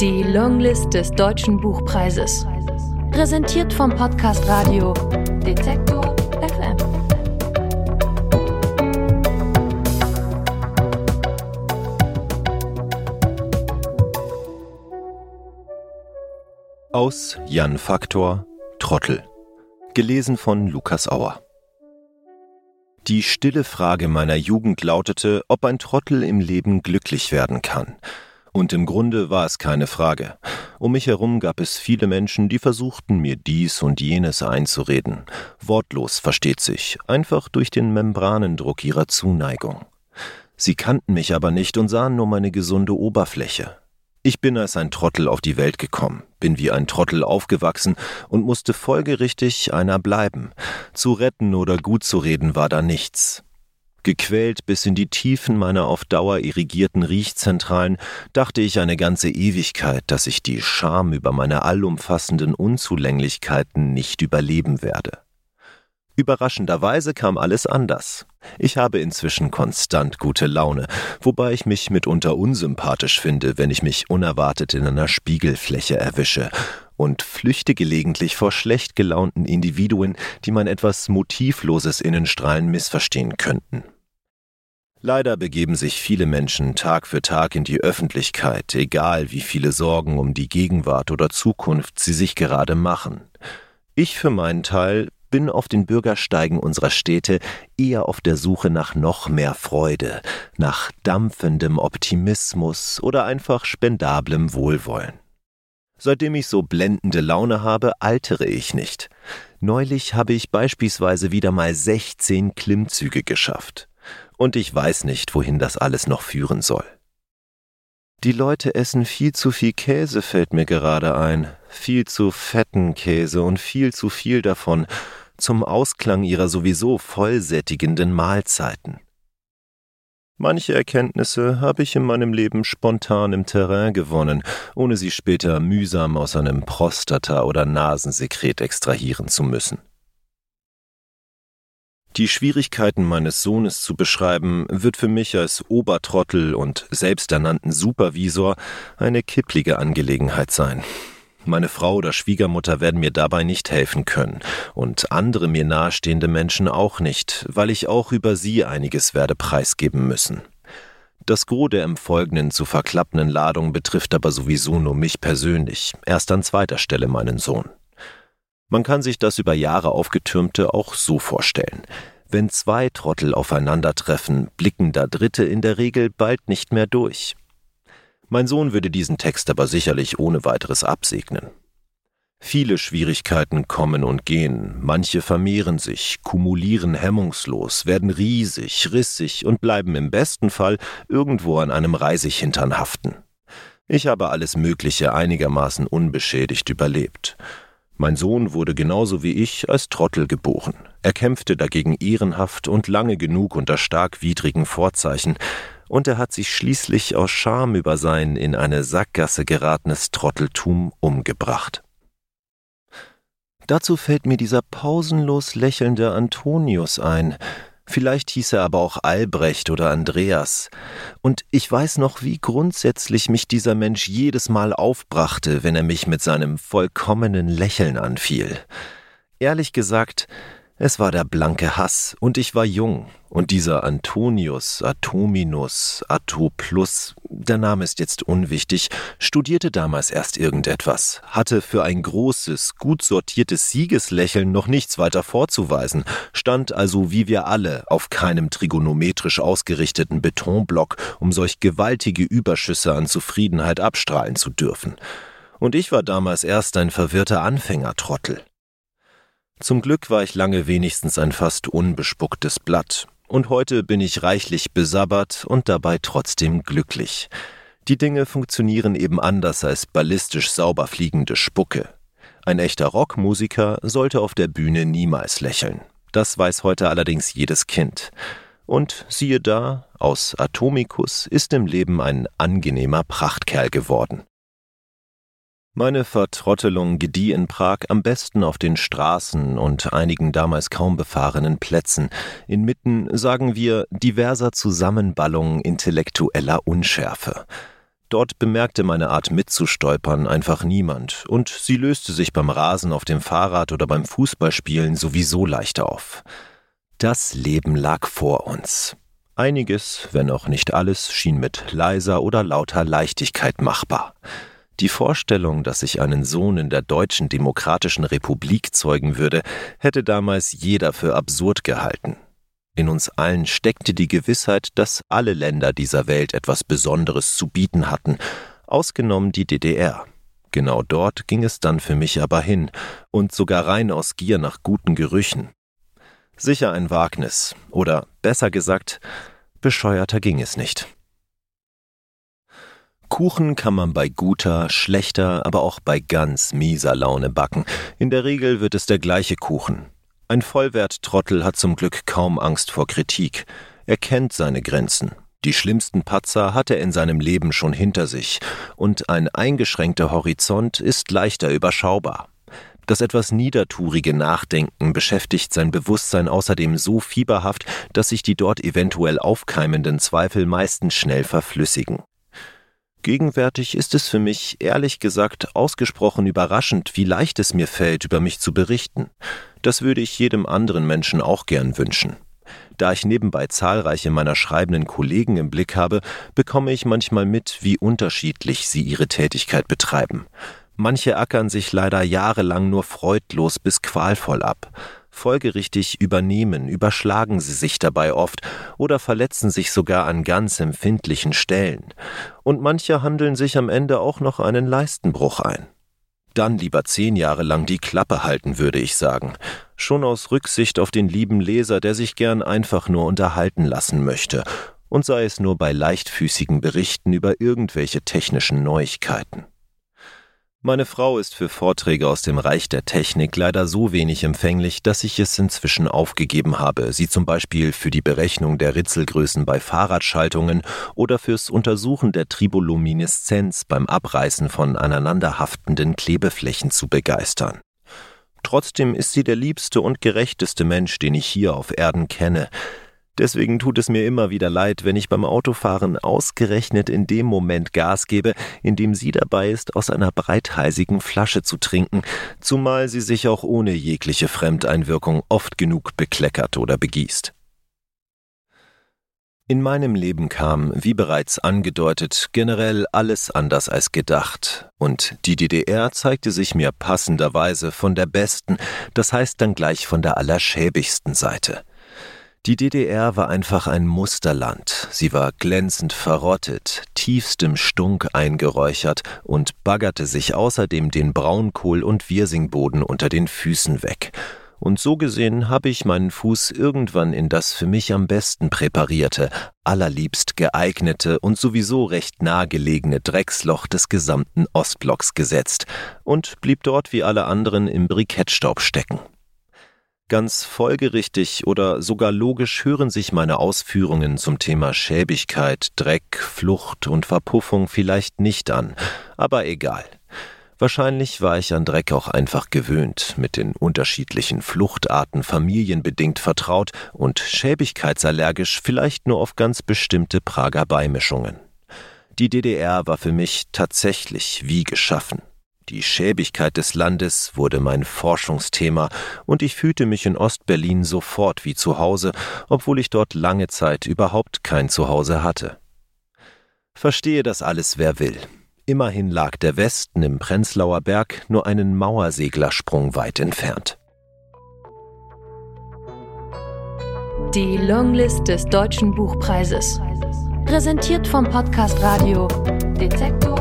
Die Longlist des Deutschen Buchpreises. Präsentiert vom Podcast Radio Detektor FM. Aus Jan Faktor Trottel. Gelesen von Lukas Auer. Die stille Frage meiner Jugend lautete, ob ein Trottel im Leben glücklich werden kann. Und im Grunde war es keine Frage. Um mich herum gab es viele Menschen, die versuchten, mir dies und jenes einzureden. Wortlos versteht sich, einfach durch den Membranendruck ihrer Zuneigung. Sie kannten mich aber nicht und sahen nur meine gesunde Oberfläche. Ich bin als ein Trottel auf die Welt gekommen, bin wie ein Trottel aufgewachsen und musste folgerichtig einer bleiben. Zu retten oder gut zu reden war da nichts. Gequält bis in die Tiefen meiner auf Dauer irrigierten Riechzentralen, dachte ich eine ganze Ewigkeit, dass ich die Scham über meine allumfassenden Unzulänglichkeiten nicht überleben werde. Überraschenderweise kam alles anders. Ich habe inzwischen konstant gute Laune, wobei ich mich mitunter unsympathisch finde, wenn ich mich unerwartet in einer Spiegelfläche erwische und flüchte gelegentlich vor schlecht gelaunten Individuen, die mein etwas motivloses Innenstrahlen missverstehen könnten. Leider begeben sich viele Menschen Tag für Tag in die Öffentlichkeit, egal wie viele Sorgen um die Gegenwart oder Zukunft sie sich gerade machen. Ich für meinen Teil bin auf den Bürgersteigen unserer Städte eher auf der Suche nach noch mehr Freude, nach dampfendem Optimismus oder einfach spendablem Wohlwollen. Seitdem ich so blendende Laune habe, altere ich nicht. Neulich habe ich beispielsweise wieder mal 16 Klimmzüge geschafft. Und ich weiß nicht, wohin das alles noch führen soll. Die Leute essen viel zu viel Käse, fällt mir gerade ein. Viel zu fetten Käse und viel zu viel davon, zum Ausklang ihrer sowieso vollsättigenden Mahlzeiten. Manche Erkenntnisse habe ich in meinem Leben spontan im Terrain gewonnen, ohne sie später mühsam aus einem Prostata- oder Nasensekret extrahieren zu müssen. Die Schwierigkeiten meines Sohnes zu beschreiben, wird für mich als Obertrottel und selbsternannten Supervisor eine kipplige Angelegenheit sein. Meine Frau oder Schwiegermutter werden mir dabei nicht helfen können und andere mir nahestehende Menschen auch nicht, weil ich auch über sie einiges werde preisgeben müssen. Das Gros der im Folgenden zu verklappenden Ladung betrifft aber sowieso nur mich persönlich, erst an zweiter Stelle meinen Sohn. Man kann sich das über Jahre aufgetürmte auch so vorstellen. Wenn zwei Trottel aufeinandertreffen, blicken da Dritte in der Regel bald nicht mehr durch. Mein Sohn würde diesen Text aber sicherlich ohne weiteres absegnen. Viele Schwierigkeiten kommen und gehen, manche vermehren sich, kumulieren hemmungslos, werden riesig, rissig und bleiben im besten Fall irgendwo an einem Reisighintern haften. Ich habe alles Mögliche einigermaßen unbeschädigt überlebt. Mein Sohn wurde genauso wie ich als Trottel geboren. Er kämpfte dagegen ehrenhaft und lange genug unter stark widrigen Vorzeichen, und er hat sich schließlich aus Scham über sein in eine Sackgasse geratenes Trotteltum umgebracht. Dazu fällt mir dieser pausenlos lächelnde Antonius ein, vielleicht hieß er aber auch Albrecht oder Andreas, und ich weiß noch, wie grundsätzlich mich dieser Mensch jedes Mal aufbrachte, wenn er mich mit seinem vollkommenen Lächeln anfiel. Ehrlich gesagt, es war der blanke Hass, und ich war jung, und dieser Antonius, Atominus, Atoplus, der Name ist jetzt unwichtig, studierte damals erst irgendetwas, hatte für ein großes, gut sortiertes Siegeslächeln noch nichts weiter vorzuweisen, stand also wie wir alle auf keinem trigonometrisch ausgerichteten Betonblock, um solch gewaltige Überschüsse an Zufriedenheit abstrahlen zu dürfen. Und ich war damals erst ein verwirrter Anfängertrottel. Zum Glück war ich lange wenigstens ein fast unbespucktes Blatt, und heute bin ich reichlich besabbert und dabei trotzdem glücklich. Die Dinge funktionieren eben anders als ballistisch sauber fliegende Spucke. Ein echter Rockmusiker sollte auf der Bühne niemals lächeln. Das weiß heute allerdings jedes Kind. Und siehe da, aus Atomicus ist im Leben ein angenehmer Prachtkerl geworden. Meine Vertrottelung gedieh in Prag am besten auf den Straßen und einigen damals kaum befahrenen Plätzen, inmitten, sagen wir, diverser Zusammenballungen intellektueller Unschärfe. Dort bemerkte meine Art mitzustolpern einfach niemand, und sie löste sich beim Rasen auf dem Fahrrad oder beim Fußballspielen sowieso leicht auf. Das Leben lag vor uns. Einiges, wenn auch nicht alles, schien mit leiser oder lauter Leichtigkeit machbar. Die Vorstellung, dass ich einen Sohn in der Deutschen Demokratischen Republik zeugen würde, hätte damals jeder für absurd gehalten. In uns allen steckte die Gewissheit, dass alle Länder dieser Welt etwas Besonderes zu bieten hatten, ausgenommen die DDR. Genau dort ging es dann für mich aber hin, und sogar rein aus Gier nach guten Gerüchen. Sicher ein Wagnis, oder besser gesagt, bescheuerter ging es nicht. Kuchen kann man bei guter, schlechter, aber auch bei ganz mieser Laune backen. In der Regel wird es der gleiche Kuchen, ein Vollwerttrottel hat zum Glück kaum Angst vor Kritik. Er kennt seine Grenzen. Die schlimmsten Patzer hat er in seinem Leben schon hinter sich, und ein eingeschränkter Horizont ist leichter überschaubar. Das etwas niederturige Nachdenken beschäftigt sein Bewusstsein außerdem so fieberhaft, dass sich die dort eventuell aufkeimenden Zweifel meistens schnell verflüssigen. Gegenwärtig ist es für mich ehrlich gesagt ausgesprochen überraschend, wie leicht es mir fällt, über mich zu berichten. Das würde ich jedem anderen Menschen auch gern wünschen. Da ich nebenbei zahlreiche meiner schreibenden Kollegen im Blick habe, bekomme ich manchmal mit, wie unterschiedlich sie ihre Tätigkeit betreiben. Manche ackern sich leider jahrelang nur freudlos bis qualvoll ab. Folgerichtig übernehmen, überschlagen sie sich dabei oft oder verletzen sich sogar an ganz empfindlichen Stellen. Und manche handeln sich am Ende auch noch einen Leistenbruch ein. Dann lieber zehn Jahre lang die Klappe halten, würde ich sagen. Schon aus Rücksicht auf den lieben Leser, der sich gern einfach nur unterhalten lassen möchte. Und sei es nur bei leichtfüßigen Berichten über irgendwelche technischen Neuigkeiten. Meine Frau ist für Vorträge aus dem Reich der Technik leider so wenig empfänglich, dass ich es inzwischen aufgegeben habe, sie zum Beispiel für die Berechnung der Ritzelgrößen bei Fahrradschaltungen oder fürs Untersuchen der Tribolumineszenz beim Abreißen von aneinanderhaftenden Klebeflächen zu begeistern. Trotzdem ist sie der liebste und gerechteste Mensch, den ich hier auf Erden kenne, Deswegen tut es mir immer wieder leid, wenn ich beim Autofahren ausgerechnet in dem Moment Gas gebe, in dem sie dabei ist, aus einer breithalsigen Flasche zu trinken, zumal sie sich auch ohne jegliche Fremdeinwirkung oft genug bekleckert oder begießt. In meinem Leben kam, wie bereits angedeutet, generell alles anders als gedacht, und die DDR zeigte sich mir passenderweise von der besten, das heißt dann gleich von der allerschäbigsten Seite. Die DDR war einfach ein Musterland. Sie war glänzend verrottet, tiefstem Stunk eingeräuchert und baggerte sich außerdem den Braunkohl- und Wirsingboden unter den Füßen weg. Und so gesehen habe ich meinen Fuß irgendwann in das für mich am besten präparierte, allerliebst geeignete und sowieso recht nahegelegene Drecksloch des gesamten Ostblocks gesetzt und blieb dort wie alle anderen im Brikettstaub stecken. Ganz folgerichtig oder sogar logisch hören sich meine Ausführungen zum Thema Schäbigkeit, Dreck, Flucht und Verpuffung vielleicht nicht an, aber egal. Wahrscheinlich war ich an Dreck auch einfach gewöhnt, mit den unterschiedlichen Fluchtarten familienbedingt vertraut und schäbigkeitsallergisch vielleicht nur auf ganz bestimmte Prager Beimischungen. Die DDR war für mich tatsächlich wie geschaffen. Die Schäbigkeit des Landes wurde mein Forschungsthema, und ich fühlte mich in Ostberlin sofort wie zu Hause, obwohl ich dort lange Zeit überhaupt kein Zuhause hatte. Verstehe das alles, wer will. Immerhin lag der Westen im Prenzlauer Berg nur einen Mauerseglersprung weit entfernt. Die Longlist des Deutschen Buchpreises. Präsentiert vom Podcast Radio Detektor